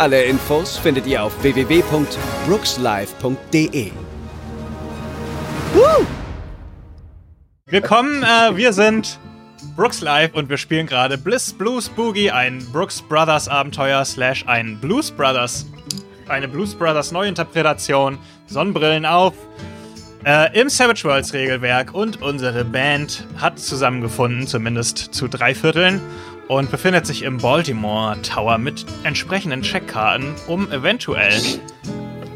Alle Infos findet ihr auf www.brookslive.de. Willkommen, äh, wir sind Brooks Live und wir spielen gerade Bliss Blues Boogie, ein Brooks Brothers Abenteuer slash ein Blues Brothers, eine Blues Brothers Neuinterpretation, Sonnenbrillen auf, äh, im Savage Worlds Regelwerk und unsere Band hat zusammengefunden, zumindest zu drei Vierteln, und befindet sich im Baltimore Tower mit entsprechenden Checkkarten, um eventuell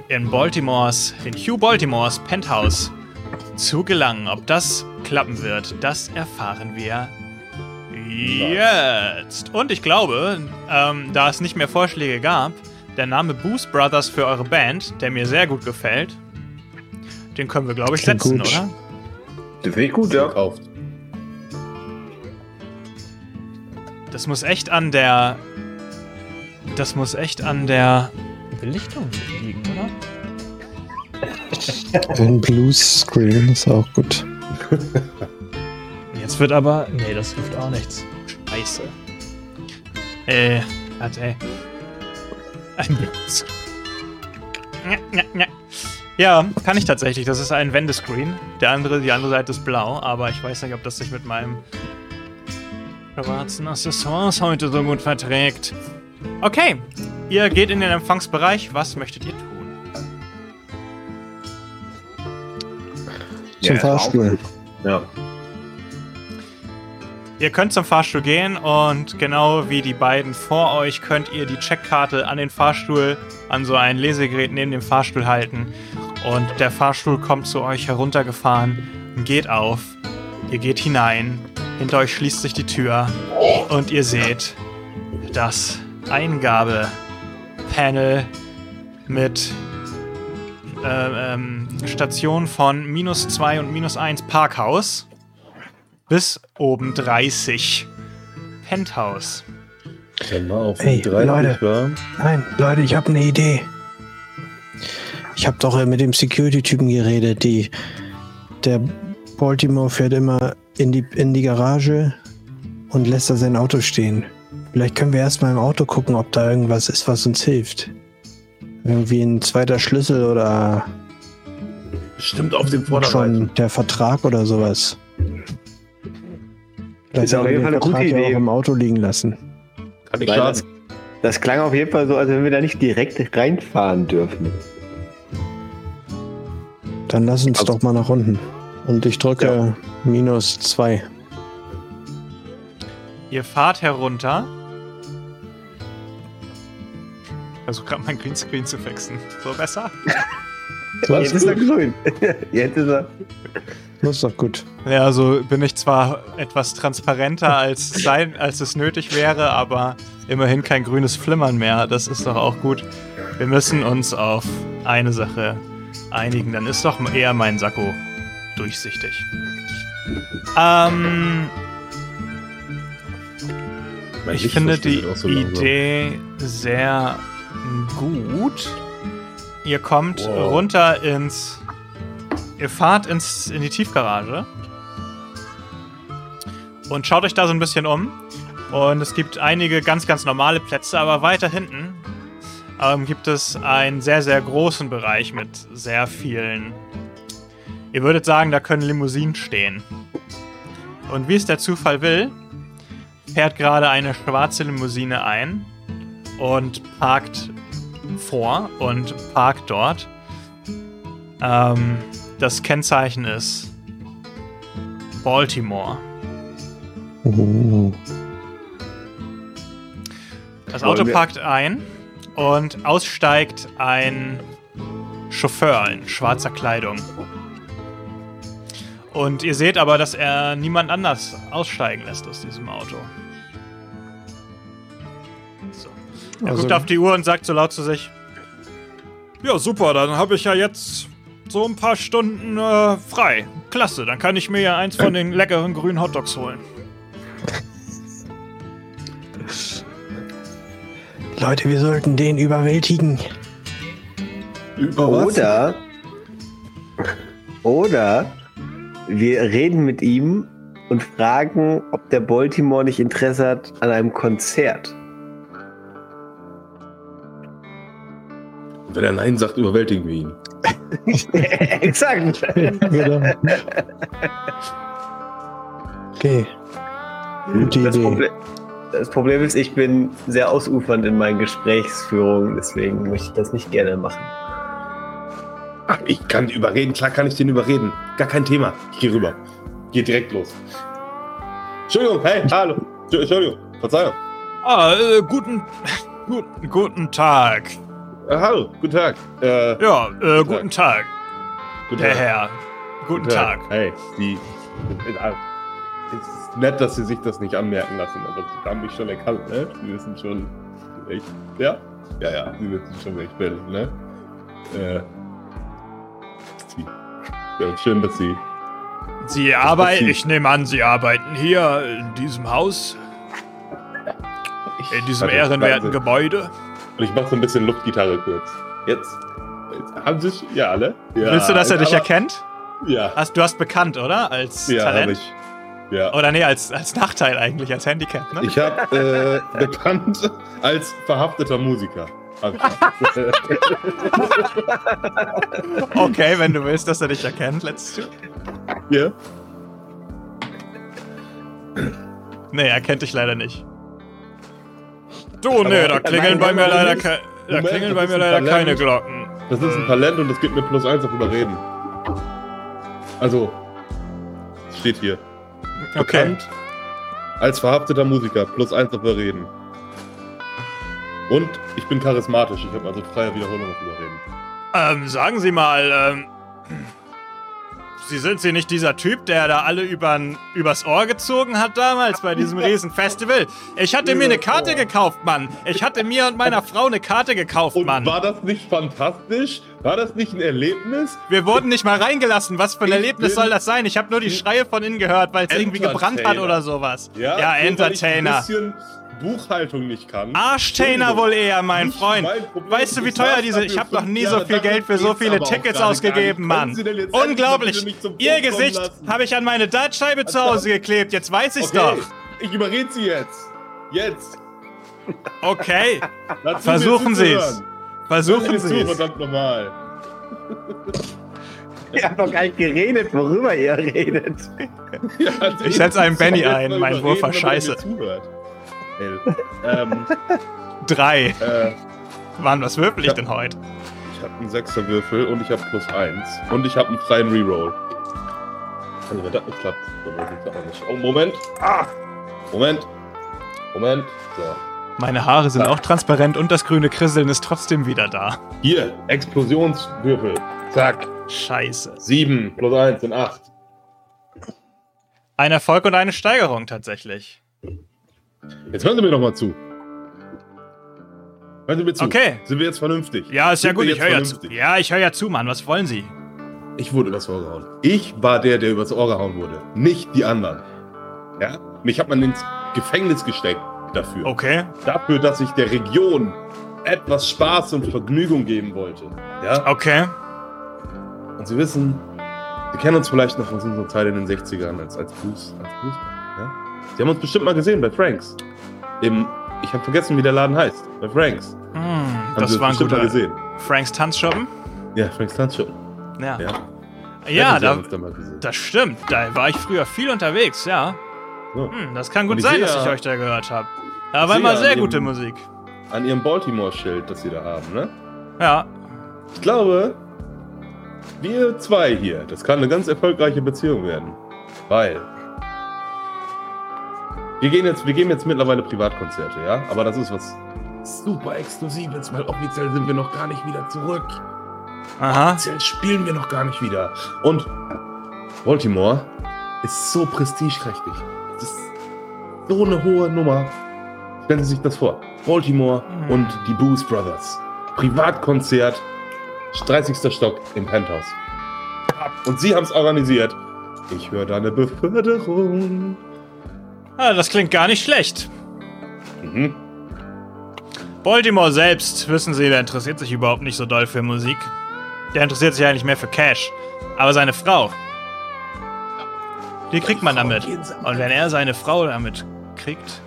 in Baltimores, in Hugh Baltimores Penthouse zu gelangen. Ob das klappen wird, das erfahren wir jetzt. Und ich glaube, ähm, da es nicht mehr Vorschläge gab, der Name Boost Brothers für eure Band, der mir sehr gut gefällt, den können wir, glaube ich, Klingt setzen, gut. oder? Den finde ich gut, ja. Gekauft. Das muss echt an der. Das muss echt an der Belichtung liegen, oder? Ein Bluescreen ist auch gut. Jetzt wird aber. Nee, das hilft auch nichts. Scheiße. Äh, warte. Ein Blitz. Ja, ja, ja. Ja, kann ich tatsächlich. Das ist ein Wendescreen. Der andere, die andere Seite ist blau, aber ich weiß nicht, ob das sich mit meinem schwarzen Accessoires heute so gut verträgt. Okay, ihr geht in den Empfangsbereich. Was möchtet ihr tun? Zum Ja, Fahrstuhl. Ja. Ihr könnt zum Fahrstuhl gehen und genau wie die beiden vor euch könnt ihr die Checkkarte an den Fahrstuhl, an so ein Lesegerät neben dem Fahrstuhl halten. Und der Fahrstuhl kommt zu euch heruntergefahren, geht auf, ihr geht hinein, hinter euch schließt sich die Tür und ihr seht das Eingabepanel mit äh, ähm, Station von minus 2 und minus 1 Parkhaus bis oben 30 Penthouse. Dann mal auf Ey, 30 Leute. war. Nein, Leute, ich habe eine Idee. Ich habe doch äh, mit dem Security-Typen geredet. Die, der Baltimore fährt immer in die, in die Garage und lässt da sein Auto stehen. Vielleicht können wir erstmal im Auto gucken, ob da irgendwas ist, was uns hilft. Irgendwie ein zweiter Schlüssel oder Stimmt auf dem Vorderreifen. schon der Vertrag oder sowas. Vielleicht Ist auf jeden Fall eine gute Idee. auch im Auto liegen lassen. Kann ich das, das klang auf jeden Fall so, als wenn wir da nicht direkt reinfahren dürfen. Dann lass uns Also- doch mal nach unten. Und ich drücke minus zwei. Ihr fahrt herunter. Versuche gerade mein Greenscreen zu fixen. So besser? Jetzt ist er grün. Jetzt ist er. Das ist doch gut. Ja, also bin ich zwar etwas transparenter als, sein, als es nötig wäre, aber immerhin kein grünes Flimmern mehr. Das ist doch auch gut. Wir müssen uns auf eine Sache einigen. Dann ist doch eher mein Sakko durchsichtig. Ähm, Mein ich Licht finde die so. Idee sehr gut. Ihr kommt Wow. runter ins. Ihr fahrt ins, in die Tiefgarage und schaut euch da so ein bisschen um. Und es gibt einige ganz, ganz normale Plätze, aber weiter hinten ähm, gibt es einen sehr, sehr großen Bereich mit sehr vielen. Ihr würdet sagen, da können Limousinen stehen. Und wie es der Zufall will, fährt gerade eine schwarze Limousine ein und parkt vor und parkt dort. Ähm, das Kennzeichen ist Baltimore. Uh, Das Auto parkt ein und aussteigt ein Chauffeur in schwarzer Kleidung. Und ihr seht aber, dass er niemand anders aussteigen lässt aus diesem Auto. So. Er Also- guckt auf die Uhr und sagt so laut zu sich: Ja, super, dann habe ich ja jetzt so ein paar Stunden äh, frei. Klasse, dann kann ich mir ja eins von den leckeren grünen Hotdogs holen. Leute, wir sollten den überwältigen. Über was? Oder, oder wir reden mit ihm und fragen, ob der Baltimore nicht Interesse hat an einem Konzert. Wenn er Nein sagt, überwältigen wir ihn. Exakt. Genau. Okay. Gute Das Idee. Problem, das Problem ist, ich bin sehr ausufernd in meinen Gesprächsführungen, deswegen möchte ich das nicht gerne machen. Ach, ich kann überreden, klar kann ich den überreden. Gar kein Thema. Ich gehe rüber. Geh direkt los. Entschuldigung, hey, hallo. Entsch- Entschuldigung, Verzeihung. Ah, äh, guten, guten, guten Tag. Äh, hallo, guten Tag. Äh, Ja, äh, guten Tag, guten der Tag. Herr. Guten Tag. Hey, die. Es ist nett, dass Sie sich das nicht anmerken lassen, aber Sie haben mich schon erkannt, ne? Sie wissen schon, ich. Ja? Ja, ja, Sie wissen schon, wer ich bin, ne? Äh. Ja, schön, dass Sie. Sie arbeiten, ich nehme an, Sie arbeiten hier in diesem Haus, in diesem ehrenwerten. Gebäude. Und ich mache so ein bisschen Luftgitarre kurz. Jetzt. Jetzt haben Sie es? Ja, alle? Ja, Willst du, dass er dich erkennt? Ja. Hast, du hast bekannt, oder? Als Ja, Talent? ich. Ja. Oder nee, als, als Nachteil eigentlich, als Handicap, ne? Ich habe äh, bekannt als verhafteter Musiker. Ich. Okay, wenn du willst, dass er dich erkennt, let's do. ja. Nee, er kennt dich leider nicht. Du, Aber- nee, da klingeln bei mir leider, ke da Moment, klingeln bei mir leider keine Glocken. Das ist ein Talent und es gibt mir plus eins auf Überreden. Also, steht hier. Okay. Bekannt als verhafteter Musiker, plus eins auf Überreden. Und ich bin charismatisch, ich habe also freie Wiederholung auf Überreden. Ähm, sagen Sie mal, ähm, Sie sind Sie nicht dieser Typ, der da alle übern, übers Ohr gezogen hat damals bei diesem riesen Festival? Ich hatte mir eine Karte gekauft, Mann. Ich hatte mir und meiner Frau eine Karte gekauft, Und Mann. war das nicht fantastisch? War das nicht ein Erlebnis? Wir wurden nicht mal reingelassen. Was für ein Ich Erlebnis soll das sein? Ich habe nur die Schreie von innen gehört, weil es irgendwie gebrannt hat oder sowas. Ja, ja Entertainer. Buchhaltung nicht kann. Arschtainer wohl eher, mein Freund. mein Problem. Weißt du, wie teuer diese. Ich habe noch nie so viel Geld für so viele Tickets ausgegeben, Mann. Sie Unglaublich. Ihr Gesicht habe ich an meine Dartscheibe zu Hause geklebt. Jetzt weiß ich's Okay, doch. ich überrede Sie jetzt. Jetzt. Okay. Lassen Versuchen Sie's. zuzuhören. Versuchen Sie es. verdammt nochmal. Ihr habt noch gar nicht geredet, worüber ihr redet. Ja, Ich setz einen Benny ein, mein Wurf war überreden, damit scheiße. mir zuhört. Elf. Ähm, Drei. äh, Mann, was würfel ich Ja. denn heute? ich habe einen Sechserwürfel und ich habe plus eins. Und ich habe einen freien Reroll. Also wenn das nicht klappt, dann weiß ich auch nicht. Oh, Moment. Ah! Moment. Moment. So. Meine Haare sind auch transparent und das grüne Krisseln ist trotzdem wieder da. Hier, Explosionswürfel. Zack. Scheiße. Sieben plus eins sind acht. Ein Erfolg und eine Steigerung tatsächlich. Jetzt hören Sie mir doch mal zu. Hören Sie mir zu. Okay. Sind wir jetzt vernünftig? Ja, ist ja Sind gut, wir ich höre ja zu. Ja, ich höre ja zu, Mann. Was wollen Sie? Ich wurde übers Ohr gehauen. Ich war der, der übers Ohr gehauen wurde. Nicht die anderen. Ja? Mich hat man ins Gefängnis gesteckt dafür. Okay. Dafür, dass ich der Region etwas Spaß und Vergnügung geben wollte. Ja? Okay. Und Sie wissen, Sie kennen uns vielleicht noch aus unserer Zeit in den 60ern als, als Blues. Als ja? Sie haben uns bestimmt mal gesehen bei Franks. Im, ich habe vergessen, wie der Laden heißt. Bei Franks. Hm, Haben das Sie war ein bestimmt mal guter. gesehen. Franks Tanzschuppen? Ja, Franks Tanzshow. Ja. Ja, Ja, da, da das stimmt. Da war ich früher viel unterwegs, ja. So. Hm, das kann gut sein, dass ich euch da gehört habe. Da war immer sehr gute Ihrem- Musik. An Ihrem Baltimore-Schild, das Sie da haben, ne? Ja. Ich glaube, wir zwei hier, das kann eine ganz erfolgreiche Beziehung werden. Weil. Wir gehen jetzt, wir geben jetzt mittlerweile Privatkonzerte, ja? Aber das ist was super Exklusives, weil offiziell sind wir noch gar nicht wieder zurück. Aha. Offiziell spielen wir noch gar nicht wieder. Und Baltimore ist so prestigeträchtig. Das ist so eine hohe Nummer. Stellen Sie sich das vor. Baltimore Hm. und die Booze Brothers. Privatkonzert, 30. Stock im Penthouse. Und Sie haben es organisiert. Ich höre da eine Beförderung. Ah, das klingt gar nicht schlecht. Mhm. Baltimore selbst, wissen Sie, der interessiert sich überhaupt nicht so doll für Musik. Der interessiert sich eigentlich mehr für Cash. Aber seine Frau, die kriegt man damit. Und wenn er seine Frau damit kriegt,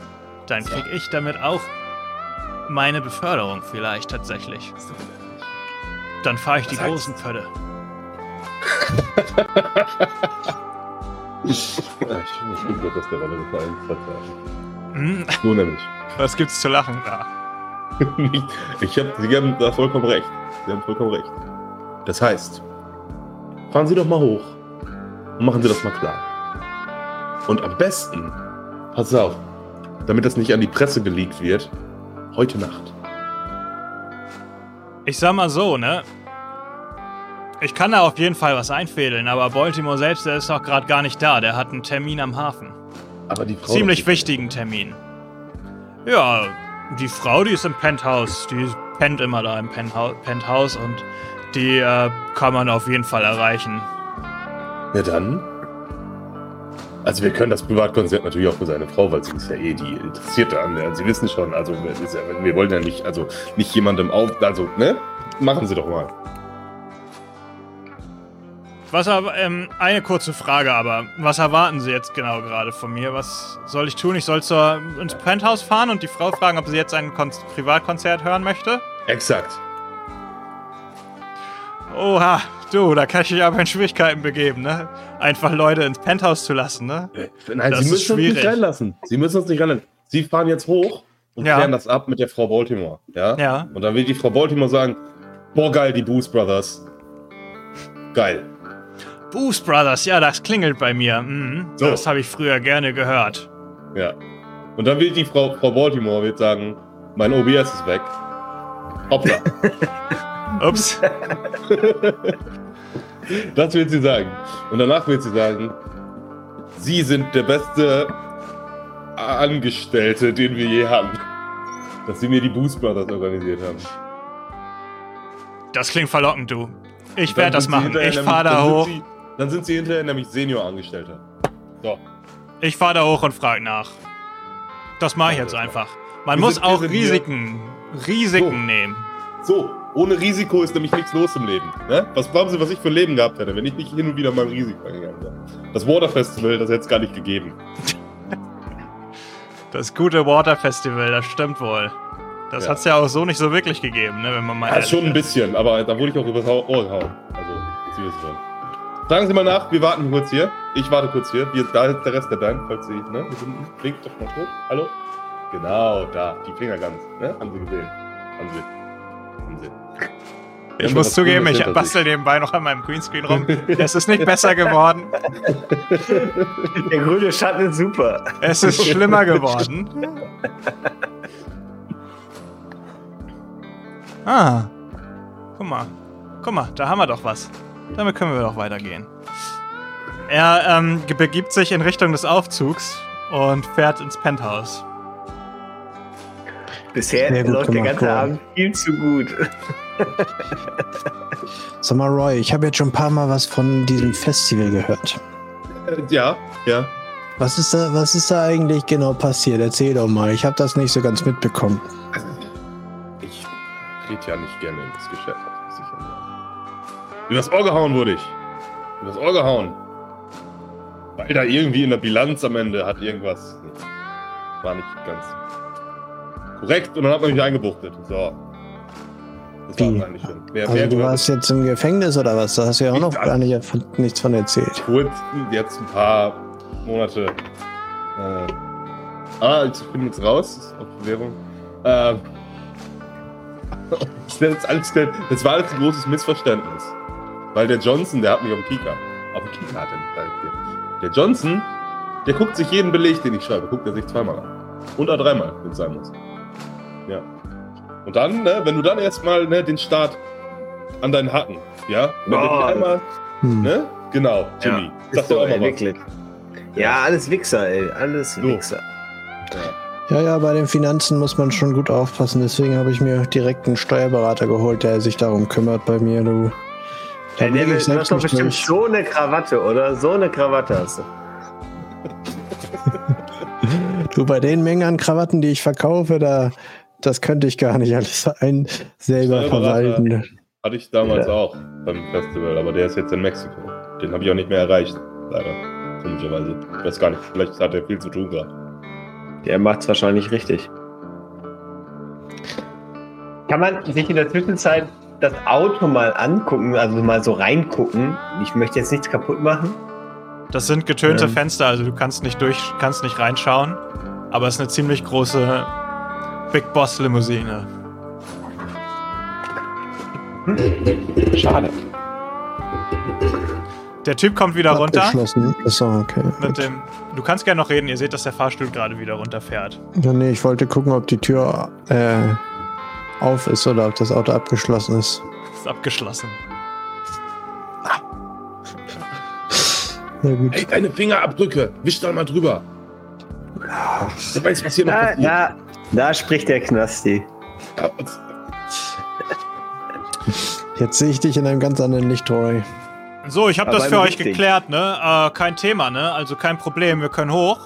dann krieg ich damit auch meine Beförderung vielleicht tatsächlich. Dann fahre ich die großen Pfötte. Ich bin gut aus der Rolle gefallen. Hm, So nämlich. was gibt's zu lachen da? Ich hab, Sie haben da vollkommen recht. Sie haben vollkommen recht. Das heißt, fahren Sie doch mal hoch und machen Sie das mal klar. Und am besten, pass auf, damit das nicht an die Presse geleakt wird, heute Nacht. Ich sag mal so, ne? Ich kann da auf jeden Fall was einfädeln, aber Baltimore selbst, der ist auch gerade gar nicht da. Der hat einen Termin am Hafen. Aber die Frau. Ziemlich wichtigen Termin. Ja, die Frau, die ist im Penthouse. Die pennt immer da im Penthouse und die äh, kann man auf jeden Fall erreichen. Ja, dann. Also, wir können das Privatkonzert natürlich auch für seine Frau, weil sie ist ja eh die Interessierte an der. Sie wissen schon, also, wir wollen ja nicht, also, nicht jemandem auf. Also, ne? Machen Sie doch mal. Was aber, ähm, eine kurze Frage aber. Was erwarten Sie jetzt genau gerade von mir? Was soll ich tun? Ich soll zur, ins Penthouse fahren und die Frau fragen, ob sie jetzt ein Kon Privatkonzert hören möchte? Exakt. Oha, du, da kann ich mich aber in Schwierigkeiten begeben, ne? Einfach Leute ins Penthouse zu lassen, ne? Nein, Das Sie müssen uns nicht reinlassen. Sie müssen uns nicht reinlassen. Sie fahren jetzt hoch und Ja. klären das ab mit der Frau Baltimore. Ja? Ja. Und dann will die Frau Baltimore sagen: Boah, geil, die Boost Brothers. Geil. Boost Brothers, ja, das klingelt bei mir. Mhm, So. Das habe ich früher gerne gehört. Ja. Und dann will die Frau, Frau Baltimore wird sagen: Mein OBS ist weg. Hoppla. Ups. das wird sie sagen. Und danach wird sie sagen: Sie sind der beste Angestellte, den wir je hatten. Dass sie mir die Boost Brothers organisiert haben. Das klingt verlockend, du. Ich werde das machen. Ich fahre da hoch. Dann sind sie hinterher nämlich Seniorangestellter. So. Ich fahre da hoch und frage nach. Das mache ich jetzt einfach. Man Wir muss auch hier- Risiken, Risiken So. nehmen. So, ohne Risiko ist nämlich nichts los im Leben. Ne? Was glauben Sie, was ich für ein Leben gehabt hätte, wenn ich nicht hin und wieder mal ein Risiko eingegangen wäre? Das Water Festival, das hätte es gar nicht gegeben. Das gute Water Festival, das stimmt wohl. Das Ja. hat's ja auch so nicht so wirklich gegeben, ne, wenn man mal Ja, schon ein bisschen, aber da wurde ich auch übers Ohr gehauen. Also, Sie wissen schon. Fragen Sie mal nach, wir warten kurz hier. Ich warte kurz hier. Wir, da ist der Rest der Band, falls Sie, ne? Wir sind, blinkt doch mal hoch. Hallo? Genau, da, die Finger ganz, ne? Haben Sie gesehen. Haben Sie. Haben Sie. Wir Ich muss zugeben, ich bastel nebenbei noch an meinem Greenscreen rum. Es ist nicht besser geworden. Der grüne Schatten ist super. Es ist schlimmer geworden. Ah. Guck mal. Guck mal, da haben wir doch was. Damit können wir doch weitergehen. Er ähm, begibt sich in Richtung des Aufzugs und fährt ins Penthouse. Bisher gut läuft der ganze Roy. Abend viel zu gut. Sag mal, Roy, ich habe jetzt schon ein paar Mal was von diesem Festival gehört. Äh, Ja, ja. Was ist da, was ist da eigentlich genau passiert? Erzähl doch mal. Ich habe das nicht so ganz mitbekommen. Ich rede ja nicht gerne ins Geschäft, Übers Ohr gehauen wurde ich. Übers Ohr gehauen. Weil da irgendwie in der Bilanz am Ende hat irgendwas. War nicht ganz korrekt und dann hat man mich eingebuchtet. So. Das war eigentlich schon. Wer, Also wer du warst jetzt im Gefängnis oder was? Da hast du ja auch noch gar nicht, von, nichts von erzählt. kurz jetzt ein paar Monate. Äh, ah, ich bin jetzt raus auf Bewährung. Ähm, das, jetzt alles, das war alles ein großes Missverständnis. Weil der Johnson, der hat mich auf dem Kika. Auf dem Kika hat er mich direkt hier. Der Johnson, der guckt sich jeden Beleg, den ich schreibe, guckt er sich zweimal an. Und auch dreimal, wenn es sein muss. Ja. Und dann, ne, wenn du dann erstmal ne, den Start an deinen Hacken, ja? Wenn die einmal, Hm. ne? Genau, Jimmy. Ja, Sag Ist doch so, auch mal ey, was. wirklich. Ja, alles Wichser, ey. Alles So. Wichser. Ja, ja, bei den Finanzen muss man schon gut aufpassen. Deswegen habe ich mir direkt einen Steuerberater geholt, der sich darum kümmert bei mir, du. Hey, du hast selbst doch bestimmt durch. so eine Krawatte, oder? So eine Krawatte hast du. Du, bei den Mengen an Krawatten, die ich verkaufe, da, das könnte ich gar nicht alles ein selber verwalten. Hatte ich damals auch beim Festival, aber der ist jetzt in Mexiko. Den habe ich auch nicht mehr erreicht, leider. Komischerweise. Ich weiß gar nicht, vielleicht hat er viel zu tun gerade. Der macht's wahrscheinlich richtig. Kann man sich in der Zwischenzeit das Auto mal angucken, also mal so reingucken? Ich möchte jetzt nichts kaputt machen. Das sind getönte Ähm. Fenster, also du kannst nicht durch, kannst nicht reinschauen. Aber es ist eine ziemlich große Big Boss Limousine. Schade. Der Typ kommt wieder runter. Achso, okay. Mit dem, du kannst gerne noch reden. Ihr seht, dass der Fahrstuhl gerade wieder runterfährt. Ja, nee, ich wollte gucken, ob die Tür äh, auf ist oder ob das Auto abgeschlossen ist. Ist abgeschlossen. Na gut. Hey, deine Fingerabdrücke! Wisch da mal drüber! Du weißt, was hier noch Da, passiert. da, da spricht der Knasti. Jetzt sehe ich dich in einem ganz anderen Licht, Rory. So, ich habe das für im euch geklärt, ne? Äh, kein Thema, ne? Also kein Problem, wir können hoch.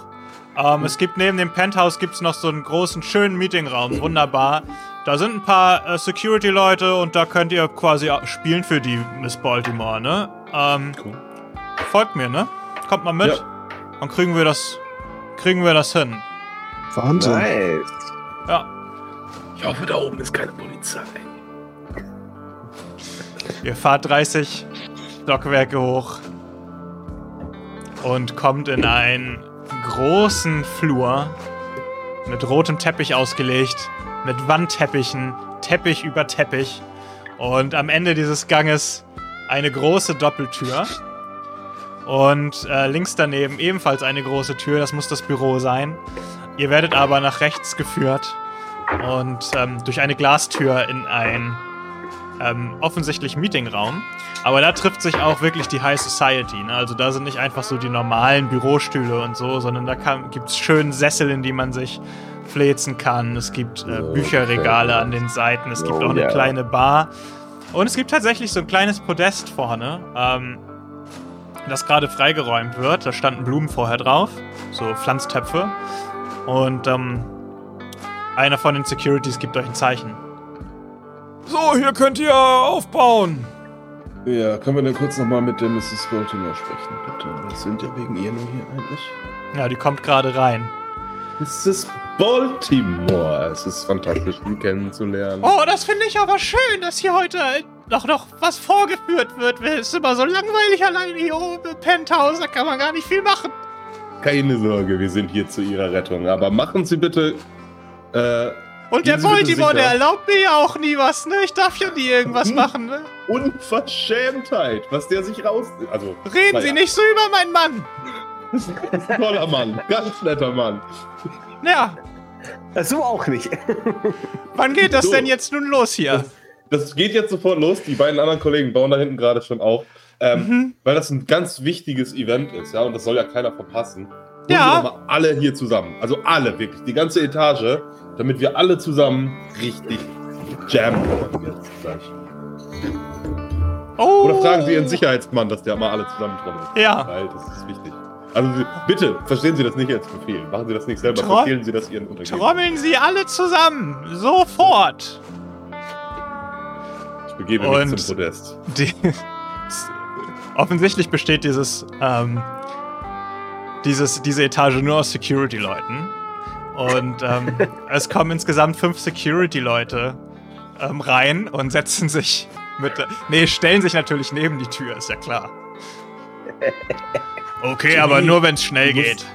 Ähm, es gibt neben dem Penthouse gibt's noch so einen großen, schönen Meetingraum, wunderbar. Da sind ein paar äh, Security-Leute und da könnt ihr quasi spielen für die Miss Baltimore, ne? Ähm, Cool. folgt mir, ne? Kommt mal mit. Ja. Dann kriegen wir das, kriegen wir das hin. Wahnsinn. Nice. Ja. Ich hoffe, da oben ist keine Polizei. Ihr fahrt 30 Stockwerke hoch und kommt in einen großen Flur mit rotem Teppich ausgelegt, mit Wandteppichen, Teppich über Teppich und am Ende dieses Ganges eine große Doppeltür und äh, links daneben ebenfalls eine große Tür, das muss das Büro sein. Ihr werdet aber nach rechts geführt und ähm, durch eine Glastür in ein ähm, offensichtlich Meetingraum. Aber da trifft sich auch wirklich die High Society. Ne? Also da sind nicht einfach so die normalen Bürostühle und so, sondern da gibt es schön Sessel, in die man sich fläzen kann. Es gibt äh, Bücherregale an den Seiten. Es gibt Oh, auch eine kleine Bar. Und es gibt tatsächlich so ein kleines Podest vorne, ähm, das gerade freigeräumt wird. Da standen Blumen vorher drauf, so Pflanztöpfe. Und ähm, einer von den Securities gibt euch ein Zeichen. So, hier könnt ihr aufbauen. Ja, können wir denn kurz nochmal mit der Mrs. Baltimore sprechen, bitte? Wir sind ja wegen ihr nur hier eigentlich. Ja, die kommt gerade rein. Mrs. Baltimore. Es ist fantastisch, ihn kennenzulernen. Oh, das finde ich aber schön, dass hier heute noch, noch was vorgeführt wird. Es ist immer so langweilig allein hier oben im Penthouse, da kann man gar nicht viel machen. Keine Sorge, wir sind hier zu Ihrer Rettung. Aber machen Sie bitte. Äh, Und der Baltimore, der erlaubt mir ja auch nie was, ne? Ich darf ja nie irgendwas Hm. machen, ne? Unverschämtheit, was der sich raus. Also, Reden naja, Sie nicht so über meinen Mann. Toller Mann, ganz netter Mann. Ja, Das so auch nicht. wann geht das So. denn jetzt nun los hier? Das geht jetzt sofort los. Die beiden anderen Kollegen bauen da hinten gerade schon auf. Ähm, Mhm. Weil das ein ganz wichtiges Event ist, ja, und das soll ja keiner verpassen. Holen Ja. wir doch mal alle hier zusammen. Also alle, wirklich. Die ganze Etage, damit wir alle zusammen richtig jammen können jetzt gleich. Oh. Oder fragen Sie Ihren Sicherheitsmann, dass der mal alle zusammentrommelt. Ja. Weil das ist wichtig. Also bitte, verstehen Sie das nicht als Befehl. Machen Sie das nicht selber, Tro- befehlen Sie das Ihren Untergebenen. Trommeln Sie alle zusammen. Sofort. Ich begebe Und- mich zum Podest. Die, offensichtlich besteht dieses, ähm, dieses, diese Etage nur aus Security-Leuten. Und ähm, es kommen insgesamt fünf Security-Leute ähm, rein und setzen sich mit. Nee, stellen sich natürlich neben die Tür, ist ja klar. Okay, aber Jimmy, nur wenn es schnell du musst- geht.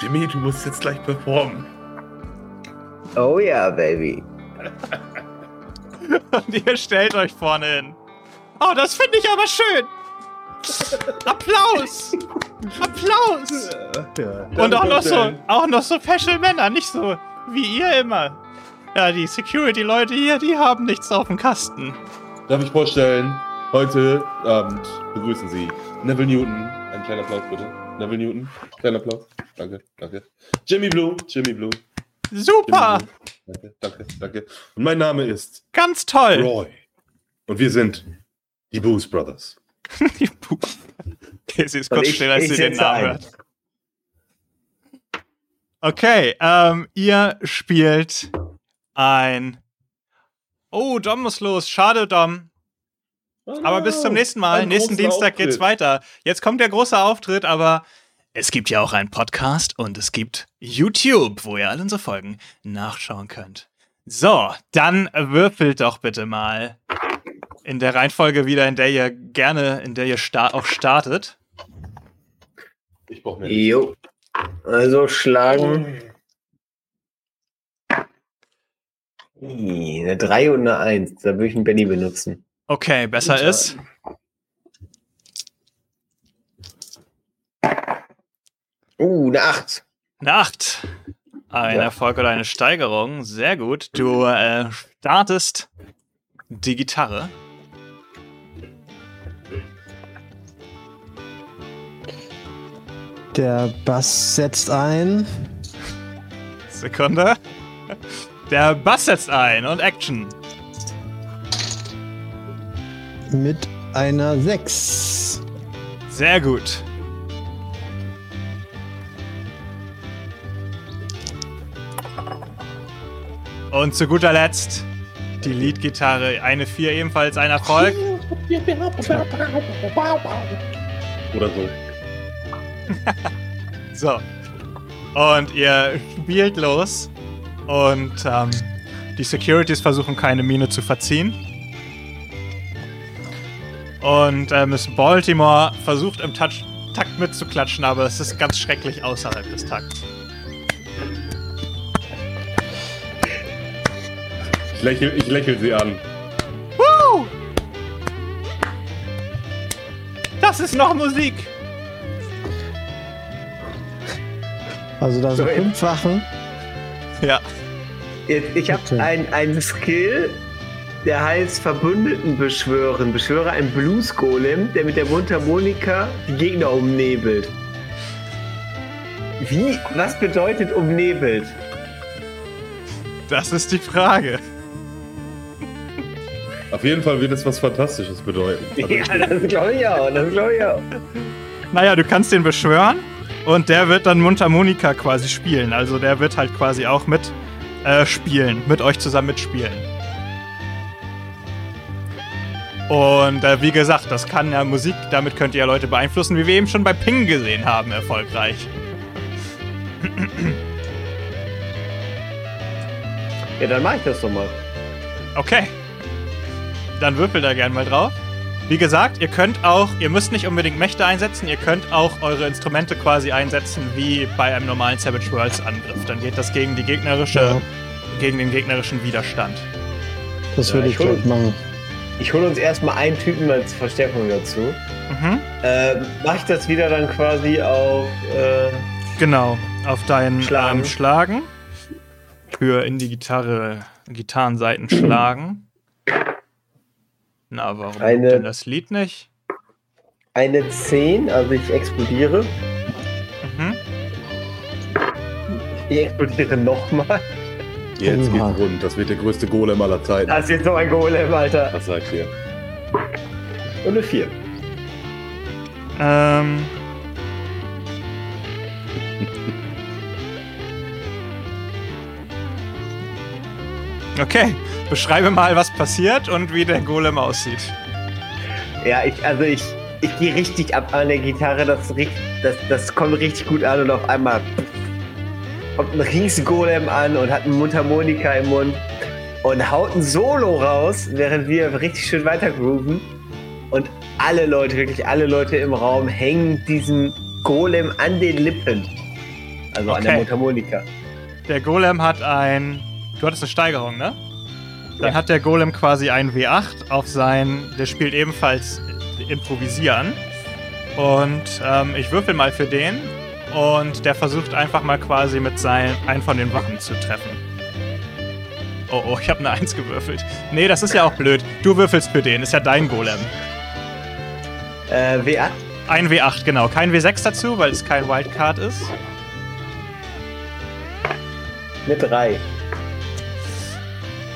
Jimmy, du musst jetzt gleich performen. Oh ja, Baby. Und ihr stellt euch vorne hin. Oh, das finde ich aber schön. Applaus! Applaus! Ja. Und auch noch so, auch noch so Special Männer, nicht so wie ihr immer. Ja, die Security-Leute hier, die haben nichts auf dem Kasten. Darf ich vorstellen, heute Abend begrüßen Sie Neville Newton. Ein kleiner Applaus bitte. Neville Newton, kleiner Applaus. Danke, danke. Jimmy Blue, Jimmy Blue. Super! Danke, danke, danke. Und mein Name ist Ganz toll! Roy. Und wir sind die Booze Brothers. Die. Okay, sie ist kurz ich- still, als sie den Namen ein. hört. Okay, ähm, ihr spielt ein. Oh, Dom muss los. Schade, Dom. Aber bis zum nächsten Mal. Nächsten Dienstag geht's Auftritt. weiter. Jetzt kommt der große Auftritt, aber es gibt ja auch einen Podcast und es gibt YouTube, wo ihr alle unsere Folgen nachschauen könnt. So, dann würfelt doch bitte mal in der Reihenfolge wieder, in der ihr gerne, in der ihr sta auch startet. Ich brauche mehr. Jo. Also schlagen. Ih, Eine 3 und eine 1. Da würde ich einen Benny benutzen. Okay, besser Guten ist. Uh, eine 8. Eine 8. Ein Ja. Erfolg oder eine Steigerung. Sehr gut. Du äh, startest die Gitarre. Der Bass setzt ein. Sekunde. Der Bass setzt ein und Action. Mit einer 6. Sehr gut. Und zu guter Letzt die Leadgitarre, eine 4 ebenfalls ein Erfolg. Oder so. So. Und ihr spielt los und ähm, die Securities versuchen keine Miene zu verziehen. Und äh, Miss Baltimore versucht im Touch Takt mitzuklatschen, aber es ist ganz schrecklich außerhalb des Takts. Ich lächle, ich lächle sie an. Woo! Das ist noch Musik! Also da sind So, fünf Wachen. Ja. Jetzt, ich habe Okay. ein, einen Skill, der heißt Verbündeten beschwören. Beschwöre einen Blues-Golem, der mit der Mundharmonika die Gegner umnebelt. Wie? Was bedeutet umnebelt? Das ist die Frage. Auf jeden Fall wird es was Fantastisches bedeuten. Ja, das glaube ich auch. Das glaube ich auch. Naja, du kannst den beschwören und der wird dann Mundharmonika quasi spielen. Also der wird halt quasi auch mit äh, spielen, mit euch zusammen mitspielen. Und äh, wie gesagt, das kann ja Musik, damit könnt ihr ja Leute beeinflussen, wie wir eben schon bei Ping gesehen haben, erfolgreich. Ja, dann mache ich das doch mal. Okay. Dann würfelt da gern mal drauf. Wie gesagt, ihr könnt auch, ihr müsst nicht unbedingt Mächte einsetzen, ihr könnt auch eure Instrumente quasi einsetzen wie bei einem normalen Savage Worlds Angriff. Dann geht das gegen die gegnerische, Ja. gegen den gegnerischen Widerstand. Das Ja, würde ich ich gleich machen. Ich hole uns erstmal einen Typen als Verstärkung dazu. Mhm. Ähm, mache ich das wieder dann quasi auf. Äh, Genau, auf deinen Schlagen. Ähm, Schlagen. Für in die Gitarre, Gitarrenseiten schlagen. Na, warum Eine- denn das Lied nicht? eine 10, also ich explodiere. Mhm. Ich explodiere nochmal. Jetzt Oha. geht's rund. Das wird der größte Golem aller Zeiten. Das ist jetzt noch ein Golem, Alter. Was sagt ihr? Und eine 4. Ähm. Okay, beschreibe mal, was passiert und wie der Golem aussieht. Ja, ich, also ich, ich gehe richtig ab an der Gitarre. Das, das, das kommt richtig gut an und auf einmal kommt ein Riesengolem an und hat eine Mundharmonika im Mund und haut ein Solo raus, während wir richtig schön weiter grooven. Und alle Leute, wirklich alle Leute im Raum hängen diesem Golem an den Lippen. Also an der Okay. Mundharmonika. Der Golem hat ein. Du hattest eine Steigerung, ne? Dann Ja. hat der Golem quasi ein W8 auf sein. Der spielt ebenfalls Improvisieren. Und ähm, ich würfel mal für den. Und der versucht einfach mal quasi mit seinen einen von den Wachen zu treffen. Oh, oh, ich habe eine Eins gewürfelt. Nee, das ist ja auch blöd. Du würfelst für den, ist ja dein Golem. Äh, W8? Ein W8, genau. Kein W6 dazu, weil es kein Wildcard ist. Eine 3.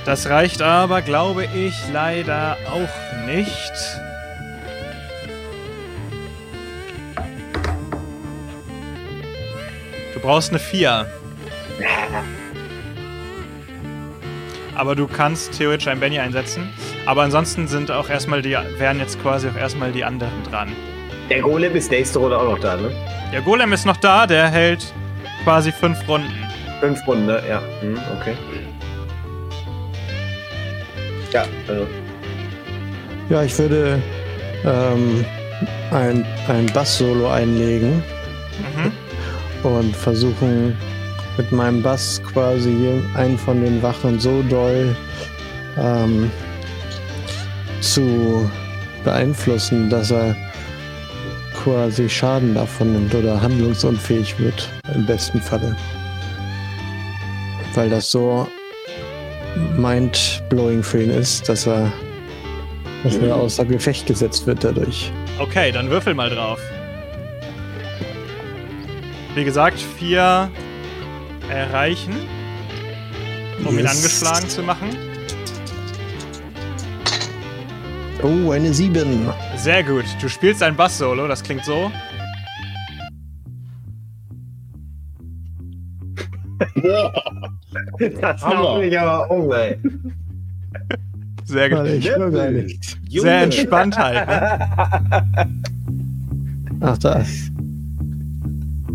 Das reicht aber, glaube ich, leider auch nicht. Brauchst eine 4. Aber du kannst theoretisch ein Benny einsetzen. Aber ansonsten sind auch erstmal die, wären jetzt quasi auch erstmal die anderen dran. Der Golem ist nächste Runde auch noch da, ne? Der Golem ist noch da, der hält quasi fünf Runden. Fünf Runden, ne? Ja. Hm, okay. Ja, also. Ja, ich würde ähm, ein, ein Bass-Solo einlegen Mhm. Und versuchen mit meinem Bass quasi einen von den Wachen so doll ähm, zu beeinflussen, dass er quasi Schaden davon nimmt oder handlungsunfähig wird, im besten Falle. Weil das so mind-blowing für ihn ist, dass er, dass er außer Gefecht gesetzt wird dadurch. Okay, dann würfel mal drauf. Wie gesagt, vier erreichen, um ihn Yes. angeschlagen zu machen. Oh, eine 7. Sehr gut. Du spielst ein Bass-Solo, das klingt so. Das haut mich aber um, ey. Sehr gut. Ich. Sehr entspannt halt. Ne? Ach, da.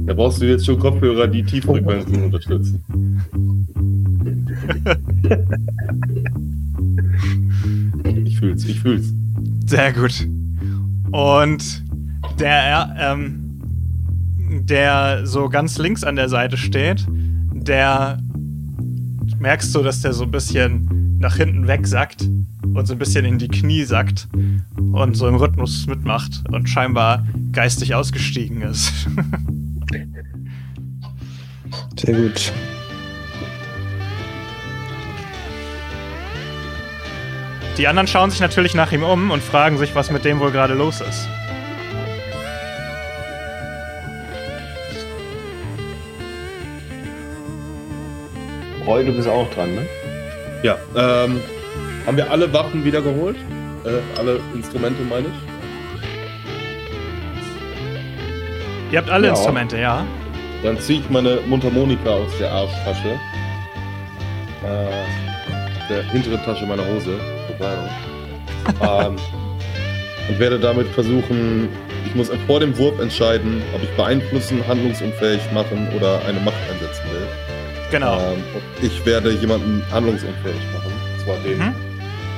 Da brauchst du jetzt schon Kopfhörer, die Tieffrequenzen unterstützen. ich fühl's, ich fühl's. Sehr gut. Und der, ähm, der so ganz links an der Seite steht, der merkst du, dass der so ein bisschen nach hinten wegsackt und so ein bisschen in die Knie sackt und so im Rhythmus mitmacht und scheinbar geistig ausgestiegen ist. Sehr gut. Die anderen schauen sich natürlich nach ihm um und fragen sich, was mit dem wohl gerade los ist. Roy, du bist auch dran, ne? Ja, ähm, haben wir alle Waffen wieder geholt? Äh, alle Instrumente, meine ich? Ihr habt alle Ja. Instrumente, ja? Dann ziehe ich meine Mundharmonika aus der Arschtasche. Äh, der hinteren Tasche meiner Hose. Ähm, und werde damit versuchen, ich muss vor dem Wurf entscheiden, ob ich beeinflussen, handlungsunfähig machen oder eine Macht einsetzen will. Genau. Ähm, ich werde jemanden handlungsunfähig machen. Und zwar den Mhm.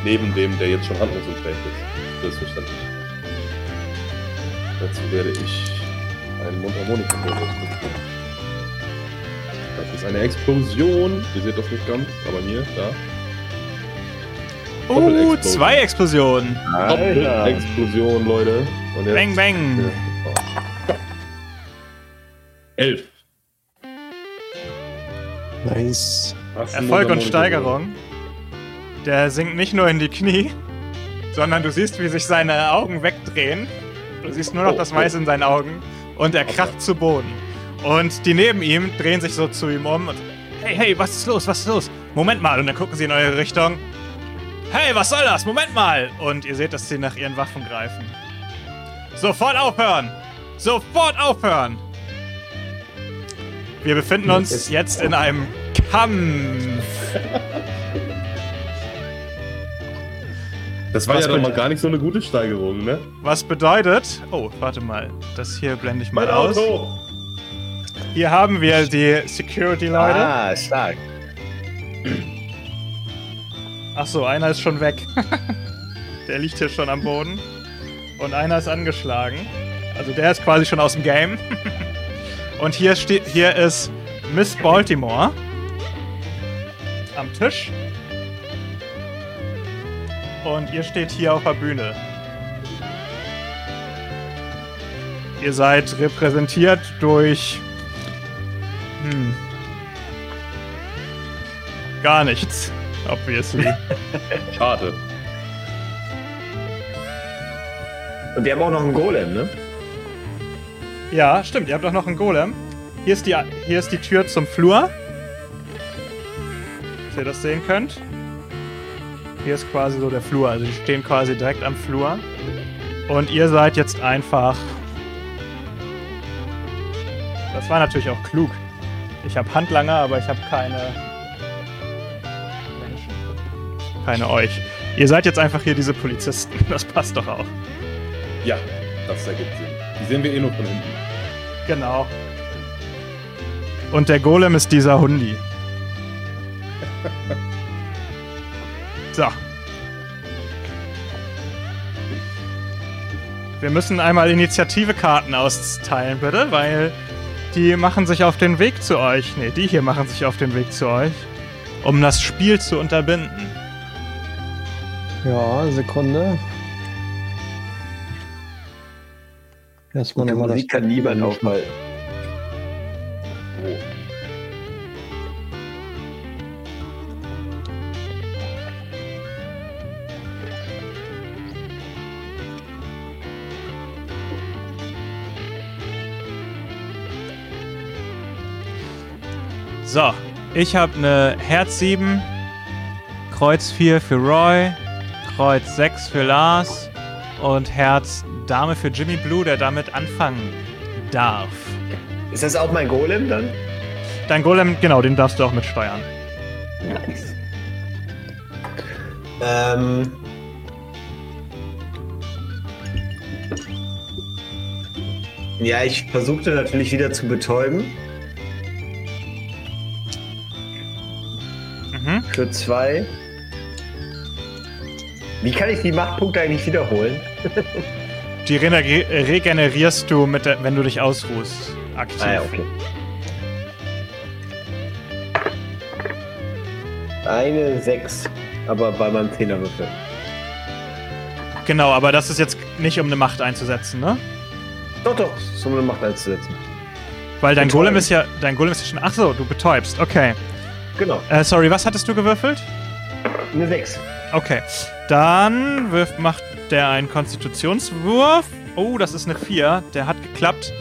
neben dem, der jetzt schon handlungsunfähig ist. Selbstverständlich. Dazu werde ich einen Mundharmonika benutzen. Das ist eine Explosion. Ihr seht das nicht ganz, aber hier, da. Uh, Doppelexplosion. zwei Explosionen. Doppel-Explosion, Leute. Und jetzt, Bang, bang. Ja. Elf. Nice. Erfolg und Steigerung. Der sinkt nicht nur in die Knie, sondern du siehst, wie sich seine Augen wegdrehen. Du siehst nur noch Oh, das oh. Weiß in seinen Augen und er Okay. kracht zu Boden. Und die neben ihm drehen sich so zu ihm um und hey, hey, was ist los, was ist los? Moment mal. Und dann gucken sie in eure Richtung. Hey, was soll das? Moment mal. Und ihr seht, dass sie nach ihren Waffen greifen. Sofort aufhören! Sofort aufhören! Wir befinden uns jetzt in einem Kampf. Das war Was ja doch mal gar nicht so eine gute Steigerung, ne? Was bedeutet. Oh, warte mal. Das hier blende ich mal Mein aus. Auto! Hier haben wir die Security-Leute. Ah, stark. Ach so, einer ist schon weg. der liegt hier schon am Boden. Und einer ist angeschlagen. Also der ist quasi schon aus dem Game. Und hier steht, hier ist Miss Baltimore am Tisch. Und ihr steht hier auf der Bühne. Ihr seid repräsentiert durch hm, gar nichts, obviously. Schade. Und wir haben auch noch einen Golem, ne? Ja, stimmt. Ihr habt doch noch einen Golem. Hier ist die, hier ist die Tür zum Flur. dass ihr das sehen könnt. Hier ist quasi so der Flur, also die stehen quasi direkt am Flur. Und ihr seid jetzt einfach. Das war natürlich auch klug. Ich habe Handlanger, aber ich habe keine Menschen. Keine euch. Ihr seid jetzt einfach hier diese Polizisten. Das passt doch auch. Ja, das ergibt Sinn. Die sehen wir eh nur von hinten. Genau. Und der Golem ist dieser Hundi. So. Wir müssen einmal Initiative-Karten austeilen, bitte, weil die machen sich auf den Weg zu euch. Ne, die hier machen sich auf den Weg zu euch, um das Spiel zu unterbinden. Ja, Sekunde. Erstmal nochmal das Musik kann niemand aufhalten. So, ich habe eine Herz 7, Kreuz 4 für Roy, Kreuz 6 für Lars und Herz Dame für Jimmy Blue, der damit anfangen darf. Ist das auch mein Golem dann? Dein Golem, genau, den darfst du auch mitsteuern. Nice. Ähm. Ja, ich versuchte natürlich wieder zu betäuben. Für zwei. Wie kann ich die Machtpunkte eigentlich wiederholen? Die regener- regenerierst du, mit der, wenn du dich ausruhst. Aktiv. Ah ja, okay. Eine 6, aber bei meinem Zehnerwürfel. Genau, aber das ist jetzt nicht, um eine Macht einzusetzen, ne? Doch, doch, so eine Macht einzusetzen. Weil dein Betäuben. Golem ist ja, dein Golem ist ja schon. Ach so, du betäubst. Okay. Genau, Äh, sorry, was hattest du gewürfelt? eine 6. Okay. Dann wirft, macht der einen Konstitutionswurf. Oh, das ist eine 4. Der hat geklappt.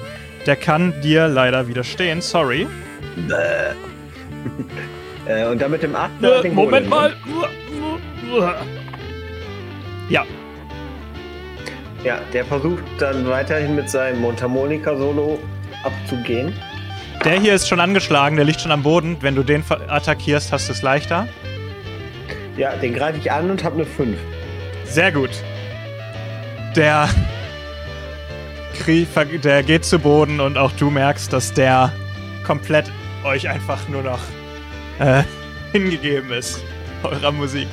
Der kann dir leider widerstehen. Sorry. Äh, und dann mit dem 8. Äh, Moment mal. Ja, Ja, der versucht dann weiterhin mit seinem Mundharmonika-Solo abzugehen. Der hier ist schon angeschlagen. Der liegt schon am Boden. Wenn du den attackierst, hast du es leichter. Ja, den greife ich an und habe eine 5. Sehr gut. Der, der geht zu Boden und auch du merkst, dass der komplett euch einfach nur noch äh, hingegeben ist. Eurer Musik.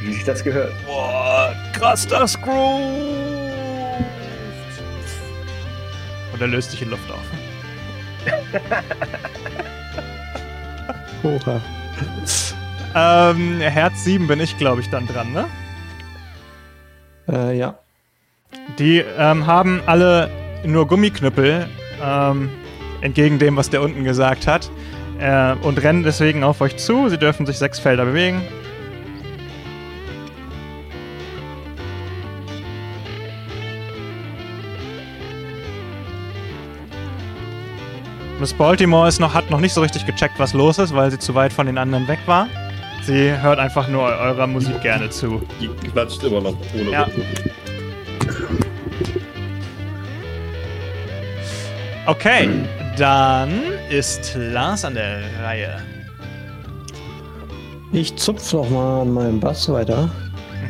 Wie sich das gehört. Boah, krass das grooved. Und er löst sich in Luft auf. Hurra. Ähm, Herz 7 bin ich, glaube ich, dann dran, ne? Äh, ja. Die ähm, haben alle nur Gummiknüppel, ähm, entgegen dem, was der unten gesagt hat, äh, und rennen deswegen auf euch zu. Sie dürfen sich sechs Felder bewegen. Miss Baltimore ist noch, hat noch nicht so richtig gecheckt, was los ist, weil sie zu weit von den anderen weg war. Sie hört einfach nur eurer Musik gerne zu. Die klatscht immer noch ohne Ja. Okay, dann ist Lars an der Reihe. Ich zupf noch mal an meinem Bass weiter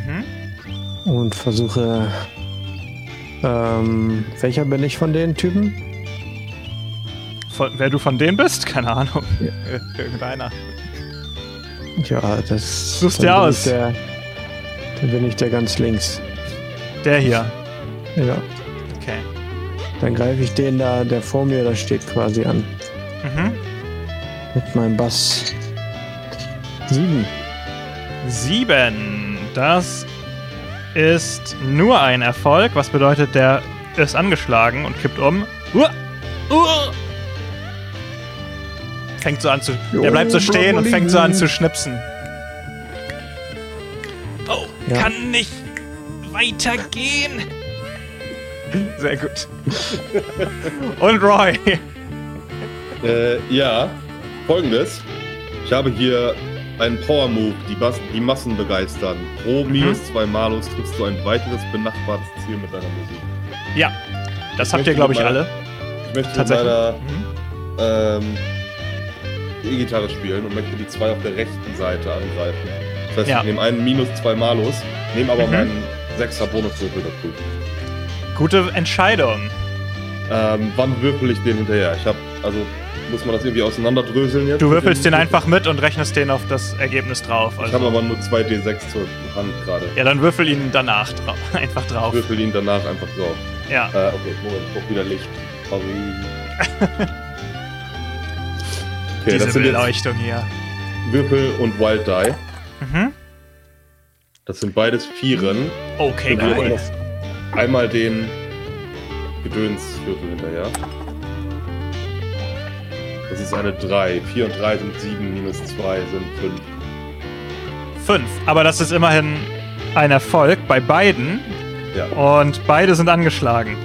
Mhm. und versuche. Ähm, welcher bin ich von den Typen? Von, wer du von denen bist? Keine Ahnung. Ja. Ir- Irgendeiner. Ja, das. Such's dann dir aus. Ich der, dann bin ich der ganz links. Der hier. Ja. Okay. Dann greife ich den da, der vor mir da steht, quasi an. Mhm. Mit meinem Bass. Sieben. Sieben. Das ist nur ein Erfolg, was bedeutet, der ist angeschlagen und kippt um. Uah! Uah! Fängt so an zu. Der bleibt so stehen und fängt so an zu schnipsen. Oh, Ja. kann nicht weitergehen. Sehr gut. Und Roy. Äh, ja, folgendes. Ich habe hier einen Power-Move, die, Bas- die Massen begeistern. Pro minus zwei Malus triffst du ein weiteres benachbartes Ziel mit deiner Musik. Ja, das Ich habt ihr, glaube ich, alle. Ich möchte Tatsächlich. meiner Mhm. ähm, E-Gitarre spielen und möchte die zwei auf der rechten Seite angreifen. Das heißt, Ja. ich nehme einen minus zwei Malus, nehme aber Mhm. meinen sechser Bonuswürfel dazu. Gute Entscheidung. Ähm, wann würfel ich den hinterher? Ich habe, also muss man das irgendwie auseinanderdröseln jetzt? Du würfelst den Würfel? einfach mit und rechnest den auf das Ergebnis drauf. Ich Also, habe aber nur zwei D6 zur Hand gerade. ja, dann würfel ihn danach drau einfach Ich drauf. würfel ihn danach einfach drauf. Ja. Äh, okay, Moment, ich brauch wieder Licht. Sorry. Okay, Diese das sind Beleuchtung hier. Würfel und Wild Die. Mhm. Das sind beides Vieren. Okay, geil. Einmal den Gedönswürfel hinterher. Das ist eine 3. 4 und 3 sind 7, minus 2 sind 5. Fünf. Aber das ist immerhin ein Erfolg bei beiden. Ja. Und beide sind angeschlagen.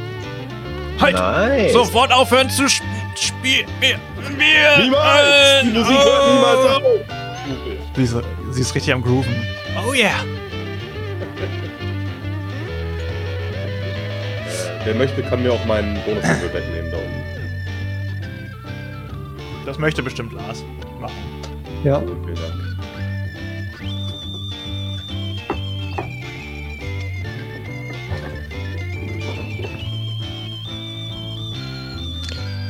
Halt! Nice. Sofort aufhören zu sp spielen. Niemals! Die Musik hört niemals auf! Sie ist, sie ist richtig am Grooven. Oh yeah! Wer möchte, kann mir auch meinen Bonuswürfel wegnehmen da unten. Das möchte bestimmt Lars machen. Ja, Gut, vielen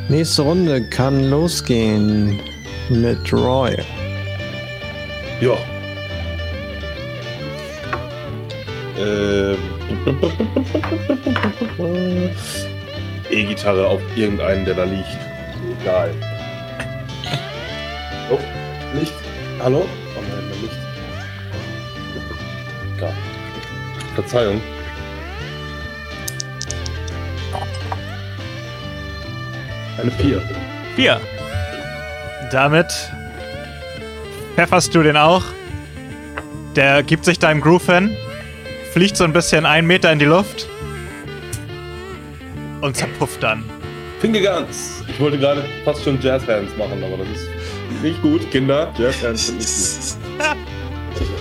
nächste Runde kann losgehen mit Roy. Ja. Ähm. E-Gitarre auf irgendeinen, der da liegt. Egal. Oh, Licht. Hallo? Oh nein, mein Licht. Egal. Verzeihung. Eine 4. Vier. Damit pfefferst du den auch. Der gibt sich deinem Groove hin, fliegt so ein bisschen einen Meter in die Luft und zerpufft dann. Fingerguns. Ich wollte gerade fast schon Jazz Hands machen, aber das ist nicht gut, Kinder. Jazz Hands sind nicht gut.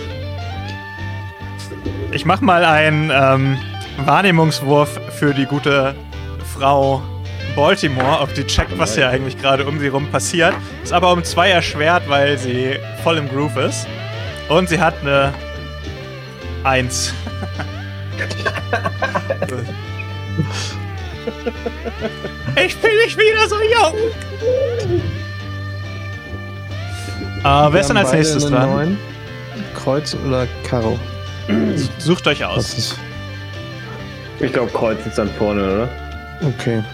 Ich mach mal einen ähm, Wahrnehmungswurf für die gute Frau Baltimore, ob die checkt, was hier eigentlich gerade um sie rum passiert. Ist aber um zwei erschwert, weil sie voll im Groove ist. Und sie hat eine Eins. ich bin nicht wieder so jung. Äh, wer ist denn als nächstes dran? Neun. Kreuz oder Karo? Sucht euch aus. Ich glaube, Kreuz ist dann vorne, oder? Okay.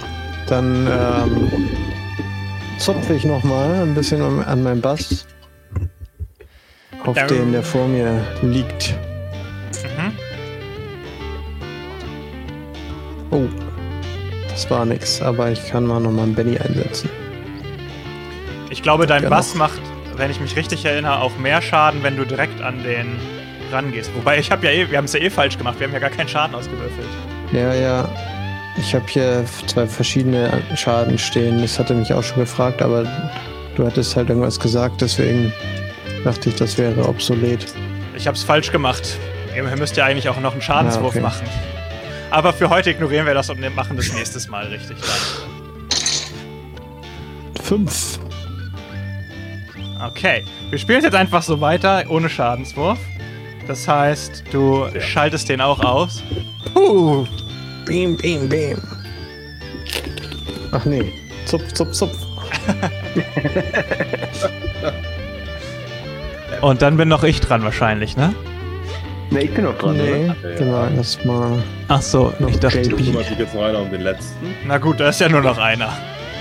Dann ähm, zupfe ich nochmal ein bisschen an, an meinen Bass. Auf den, der vor mir liegt. Mhm. Oh. Das war nix, aber ich kann mal nochmal einen Benny einsetzen. Ich glaube, dein Ja, Bass macht, wenn ich mich richtig erinnere, auch mehr Schaden, wenn du direkt an den rangehst. Wobei ich habe ja eh, wir haben es ja eh falsch gemacht. Wir haben ja gar keinen Schaden ausgewürfelt. Ja, ja. Ich habe hier zwei verschiedene Schaden stehen. Das hatte mich auch schon gefragt, aber du hattest halt irgendwas gesagt, deswegen dachte ich, das wäre obsolet. Ich habe es falsch gemacht. Ihr müsst ja eigentlich auch noch einen Schadenswurf Ah, okay. machen. Aber für heute ignorieren wir das und machen das nächstes Mal richtig. Fünf. Okay, wir spielen jetzt einfach so weiter, ohne Schadenswurf. Das heißt, du schaltest den auch aus. Puh, Beam, beam, beam. Ach nee. Zupf, zupf, zupf. und dann bin noch ich dran wahrscheinlich, ne? Ne, ich bin noch dran, Nee, oder? Ja. genau, erstmal. Ach so, Noch ich dachte. JP. Kümmert sich jetzt noch einer um den letzten. Na gut, da ist ja nur noch einer.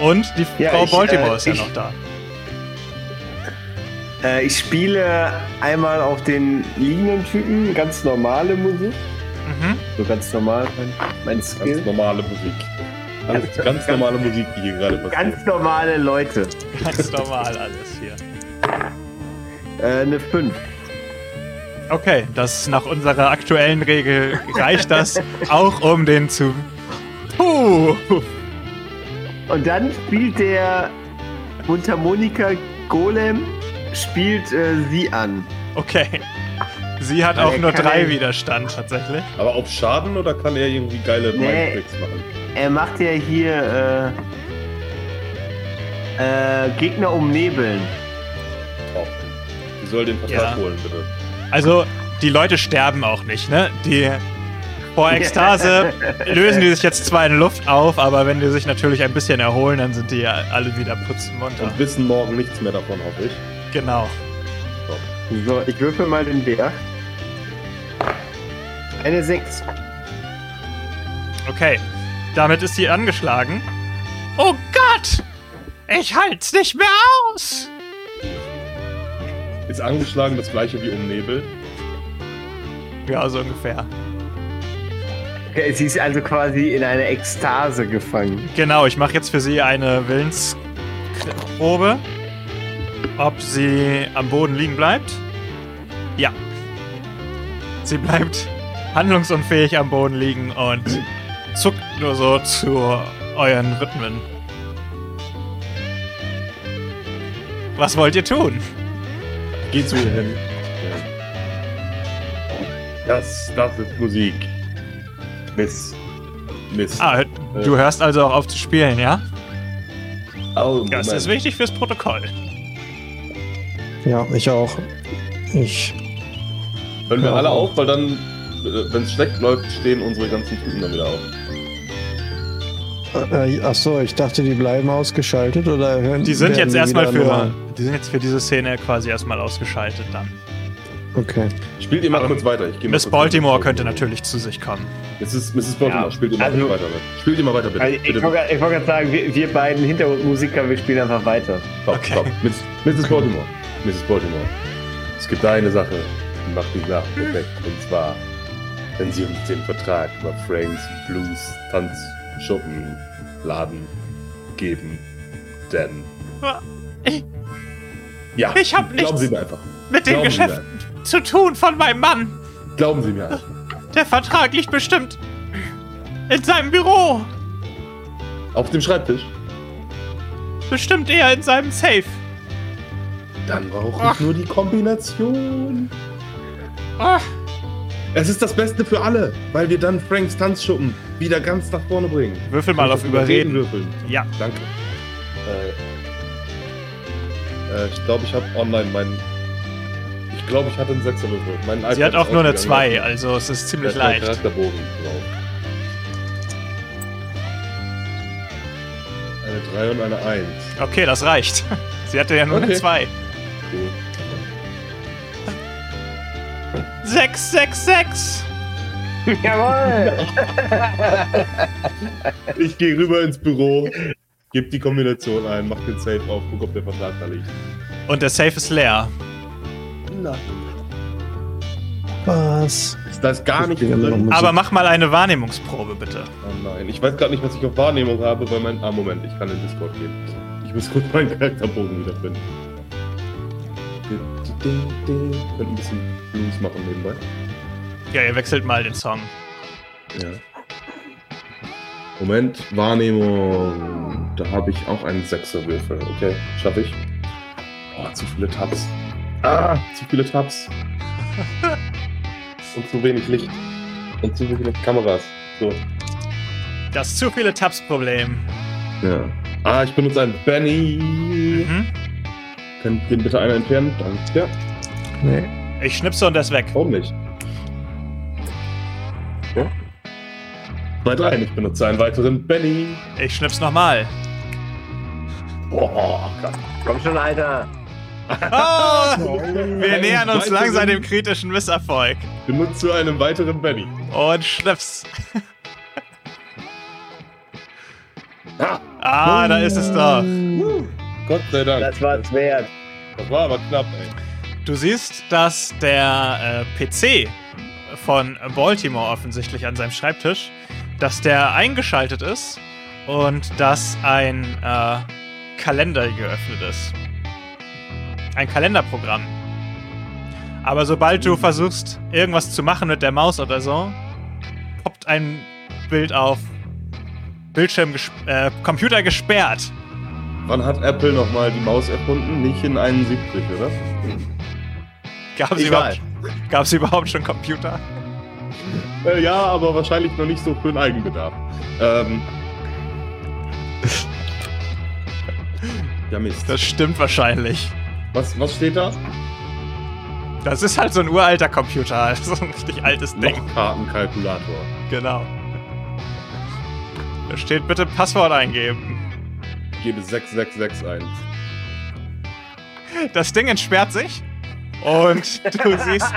Und die Ja, Frau ich, Baltimore äh, ist ja ich- noch da. Äh, ich spiele einmal auf den liegenden Typen ganz normale Musik. Mhm. So ganz normal, mein, mein Ganz Skill. normale Musik. Alles Ganz- ganz normale Musik, die hier gerade passiert. Ganz normale Leute. Ganz normal alles hier. Äh, eine 5. Okay, das nach unserer aktuellen Regel reicht das auch, um den zu. Puh. Und dann spielt der Mundharmonika Golem spielt äh, sie an. Okay. Sie hat auch nur drei Widerstand tatsächlich. Aber auf Schaden oder kann er irgendwie geile Nee. Mindtricks machen? Er macht ja hier äh, äh, Gegner umnebeln. Top. Sie soll den Vertrag Ja. holen, bitte. Also, die Leute sterben auch nicht, ne? Die vor Ekstase lösen die sich jetzt zwar in Luft auf, aber wenn die sich natürlich ein bisschen erholen, dann sind die ja alle wieder putzmunter. Und wissen morgen nichts mehr davon, hoffe ich. Genau. So, ich würfel mal den W8. Eine 6. Okay. Damit ist sie angeschlagen. Oh Gott! Ich halt's nicht mehr aus! Ist angeschlagen das gleiche wie umnebelt. Ja, so ungefähr. Okay, sie ist also quasi in eine Ekstase gefangen. Genau, ich mache jetzt für sie eine Willensprobe. Ob sie am Boden liegen bleibt? Ja. Sie bleibt handlungsunfähig am Boden liegen und zuckt nur so zu euren Rhythmen. Was wollt ihr tun? Geh zu ihr hin. Das, das ist Musik. Miss. Miss. Ah, du hörst also auch auf zu spielen, ja? oh, Das ist wichtig fürs Protokoll. Ja, ich auch. Ich. Hören wir Ja. alle auf, weil dann, wenn es schlecht läuft, stehen unsere ganzen Typen dann wieder auf. Äh, ach so, ich dachte, die bleiben ausgeschaltet oder hören Die sind jetzt erstmal für. normal? Die sind jetzt für diese Szene quasi erstmal ausgeschaltet dann. Okay. Spielt ihr mal Aber kurz weiter. Ich geh mal Miss kurz Baltimore weiter. könnte natürlich zu sich kommen. Mrs. Mrs. Baltimore, Ja, spielt ihr mal also- weiter. Spielt ihr mal weiter, bitte. Also ich bitte. wollte ich wollte gerade sagen, wir, wir beiden Hintergrundmusiker, wir spielen einfach weiter. Stopp, Okay. stopp. Miss, Mrs. Baltimore. Mrs. Baltimore. Es gibt eine Sache, die macht die Sache perfekt. Und zwar, wenn Sie uns den Vertrag über Franks Blues Tanz Schuppen Laden geben, denn Ich, ja, Ich hab glauben nichts Sie mir einfach. mit dem Glauben Geschäft zu tun von meinem Mann. Glauben Sie mir einfach. Der Vertrag liegt bestimmt in seinem Büro. Auf dem Schreibtisch. Bestimmt eher in seinem Safe. Dann brauche Ach. ich nur die Kombination. Ah, Es ist das Beste für alle, weil wir dann Franks Tanzschuppen wieder ganz nach vorne bringen. würfel mal auf Überreden. würfeln? Ja. Danke. Äh, äh, ich glaube, ich habe online meinen. Ich glaube, ich hatte einen Sechserwürfel. Mein Sie iPad hat auch nur eine ausgegangen. 2, also es ist ziemlich leicht. Charakterbogen drauf. Eine 3 und eine 1. Okay, das reicht. Sie hatte ja nur eine Okay. 2. Cool. 6, 6, 6. Jawohl! Ich gehe rüber ins Büro, gebe die Kombination ein, mach den Safe auf, guck, ob der Vertrag da liegt. Und der Safe ist leer. Was? Da ist gar nicht drin. Aber mach mal eine Wahrnehmungsprobe, bitte. Oh nein, ich weiß gerade nicht, was ich auf Wahrnehmung habe, weil mein. Ah, Moment, ich kann in Discord gehen. Ich muss kurz meinen Charakterbogen wiederfinden. Könnte ein bisschen Blues machen nebenbei. Ja, ihr wechselt mal den Song. Ja. Moment, Wahrnehmung. Da habe ich auch einen Sechserwürfel. Okay, schaffe ich. Oh, zu viele Tabs. Ah, zu viele Tabs. Und zu wenig Licht. Und zu viele Kameras. So. Das zu viele Tabs-Problem. Ja. Ah, ich benutze einen Benny. Mhm. Könnt den bitte einer entfernen? Danke. Ja, Nee. Ich schnipse und er ist weg. warum nicht? Ja. Bei drei. Ich benutze einen weiteren Benny. Ich schnips nochmal. Boah, krass. Komm schon, Alter! Oh, wir nähern uns langsam dem kritischen Misserfolg. Benutze einen weiteren Benny. Und schnips. Ah, Ah, da ist es doch. Gott sei Dank. Das war's wert. Das war aber knapp, ey. Du siehst, dass der äh, PC von Baltimore offensichtlich an seinem Schreibtisch, dass der eingeschaltet ist und dass ein äh, Kalender geöffnet ist. Ein Kalenderprogramm. Aber sobald du versuchst, irgendwas zu machen mit der Maus oder so, poppt ein Bild auf. Bildschirm ges äh, Computer gesperrt. Wann hat Apple nochmal die Maus erfunden? Nicht in 71, oder? Gab es Egal. überhaupt, gab's überhaupt schon Computer? Äh, ja, aber wahrscheinlich noch nicht so für den Eigenbedarf. Ähm. Ja, Mist. Das stimmt wahrscheinlich. Was, was steht da? Das ist halt so ein uralter Computer. So ein richtig altes Ding. Lochkartenkalkulator. Genau. Da steht bitte Passwort eingeben. Ich gebe 6661 ein. Das Ding entsperrt sich und du siehst.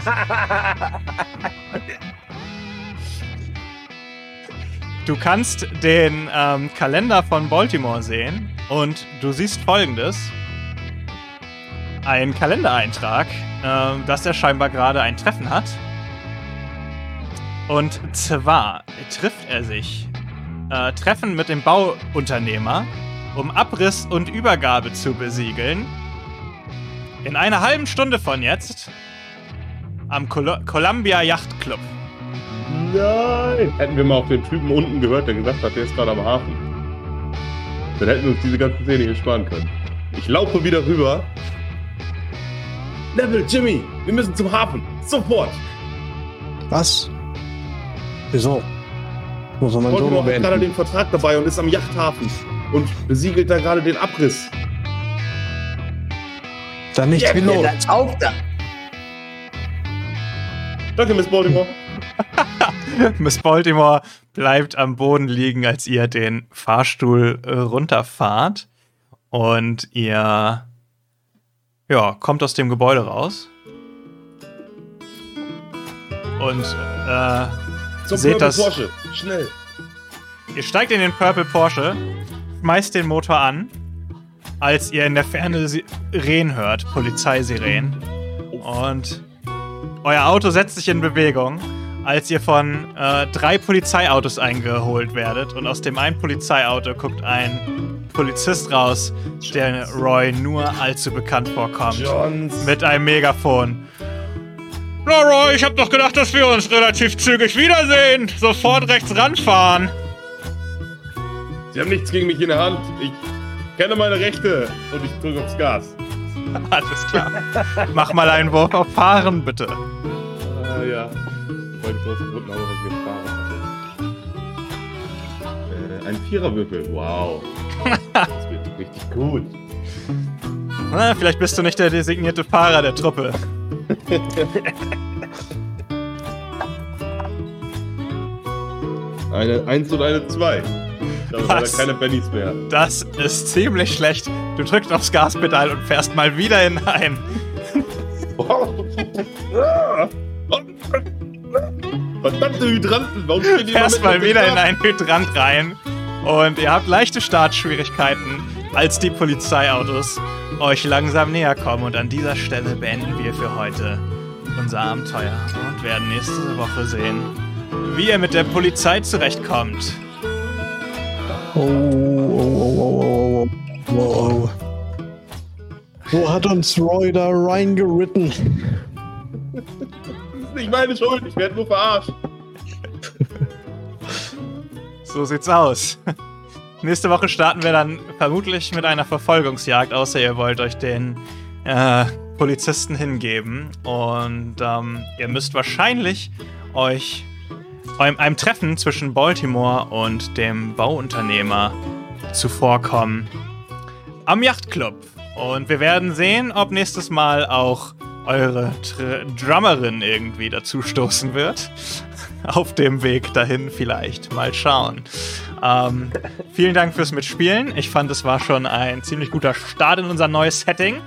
Du kannst den ähm, Kalender von Baltimore sehen und du siehst folgendes. Ein Kalendereintrag, ähm, dass er scheinbar gerade ein Treffen hat. Und zwar trifft er sich. Äh, Treffen mit dem Bauunternehmer, um Abriss und Übergabe zu besiegeln. In einer halben Stunde von jetzt am Col Columbia Yacht Club. Nein! Hätten wir mal auf den Typen unten gehört, der gesagt hat, der ist gerade am Hafen. Dann hätten wir uns diese ganze Szene hier sparen können. Ich laufe wieder rüber. Neville, Jimmy, wir müssen zum Hafen. Sofort! Was? Wieso? Muss man Solo hat gerade den Vertrag dabei und ist am Yachthafen. Und besiegelt da gerade den Abriss. Dann nicht Ja, Pilot. dann auf da. Danke, Miss Baltimore. Miss Baltimore bleibt am Boden liegen, als ihr den Fahrstuhl äh, runterfahrt. Und ihr ja, kommt aus dem Gebäude raus. Und äh, Zum Seht Purple das- Porsche. Schnell. Ihr steigt in den Purple Porsche, schmeißt den Motor an, als ihr in der Ferne Sirenen hört, Polizeisirenen. Und euer Auto setzt sich in Bewegung, als ihr von äh, drei Polizeiautos eingeholt werdet. Und aus dem einen Polizeiauto guckt ein Polizist raus, der Roy nur allzu bekannt vorkommt. Johns. Mit einem Megafon. Na Roy, ich hab doch gedacht, dass wir uns relativ zügig wiedersehen. Sofort rechts ranfahren. Sie haben nichts gegen mich in der Hand. Ich kenne meine Rechte und ich drücke aufs Gas. Alles klar. Mach mal einen Wurf auf Fahren, bitte. Äh, ja. Ich wollte groß Grund, aber was gefahren hatte. Äh, ein Viererwürfel. Wow. Das wird richtig gut. Na, vielleicht bist du nicht der designierte Fahrer der Truppe. eine 1 und eine 2. Da sind keine Pennies mehr. Das ist ziemlich schlecht. Du drückst aufs Gaspedal und fährst mal wieder hinein. Verdammte Hydranten, warum stehen die Fährst mal wieder in einen Hydrant rein und ihr habt leichte Startschwierigkeiten, als die Polizeiautos euch langsam näher kommen. Und an dieser Stelle beenden wir für heute unser Abenteuer und werden nächste Woche sehen, wie ihr mit der Polizei zurechtkommt. Oh, oh, oh, oh, oh, oh, oh. Wo hat uns Roy da reingeritten? Das ist nicht meine Schuld, ich werde nur verarscht. So sieht's aus. Nächste Woche starten wir dann vermutlich mit einer Verfolgungsjagd, außer ihr wollt euch den äh, Polizisten hingeben. Und ähm, ihr müsst wahrscheinlich euch einem, einem Treffen zwischen Baltimore und dem Bauunternehmer zuvorkommen. Am Yachtclub. Und wir werden sehen, ob nächstes Mal auch eure Tr Drummerin irgendwie dazu stoßen wird. Auf dem Weg dahin vielleicht. Mal schauen. Ähm, vielen Dank fürs Mitspielen. Ich fand, es war schon ein ziemlich guter Start in unser neues Setting.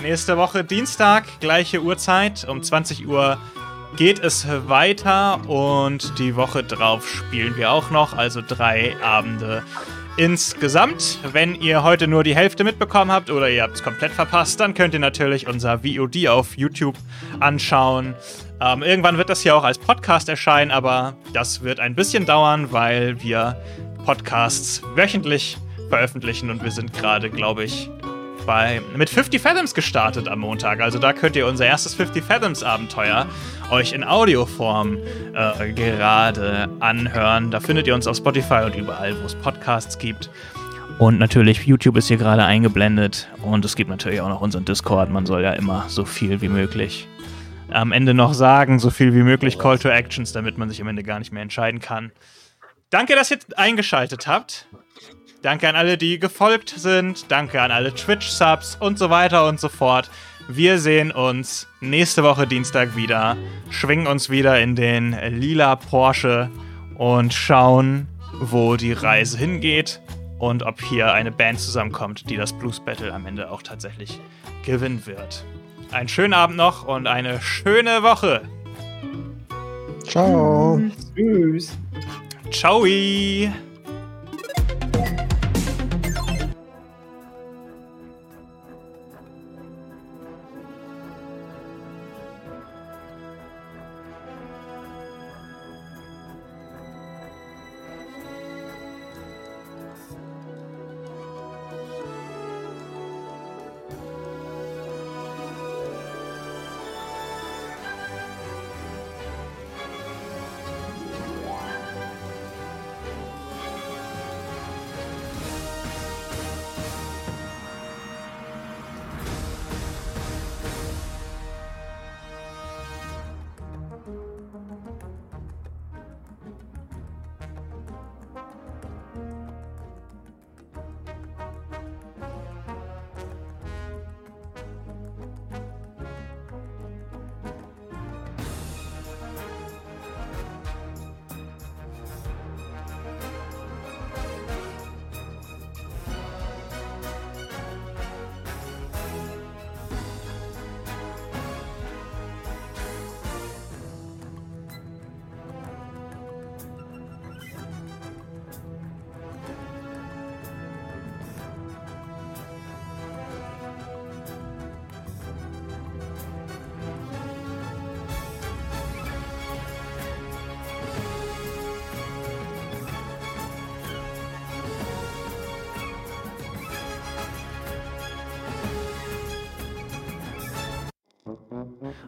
Nächste Woche Dienstag, gleiche Uhrzeit, um 20 Uhr geht es weiter und die Woche drauf spielen wir auch noch, also drei Abende insgesamt. Wenn ihr heute nur die Hälfte mitbekommen habt oder ihr habt es komplett verpasst, dann könnt ihr natürlich unser VOD auf YouTube anschauen. Ähm, irgendwann wird das hier auch als Podcast erscheinen, aber das wird ein bisschen dauern, weil wir Podcasts wöchentlich veröffentlichen und wir sind gerade, glaube ich, bei, mit 50 Fathoms gestartet am Montag. Also da könnt ihr unser erstes 50 Fathoms Abenteuer euch in Audioform äh, gerade anhören. Da findet ihr uns auf Spotify und überall, wo es Podcasts gibt. Und natürlich, YouTube ist hier gerade eingeblendet. Und es gibt natürlich auch noch unseren Discord. Man soll ja immer so viel wie möglich am Ende noch sagen, so viel wie möglich Call to Actions, damit man sich am Ende gar nicht mehr entscheiden kann. Danke, dass ihr eingeschaltet habt. Danke an alle, die gefolgt sind. Danke an alle Twitch-Subs und so weiter und so fort. Wir sehen uns nächste Woche Dienstag wieder, schwingen uns wieder in den lila Porsche und schauen, wo die Reise hingeht und ob hier eine Band zusammenkommt, die das Blues Battle am Ende auch tatsächlich gewinnen wird. Einen schönen Abend noch und eine schöne Woche. Ciao. Tschüss. Ciao.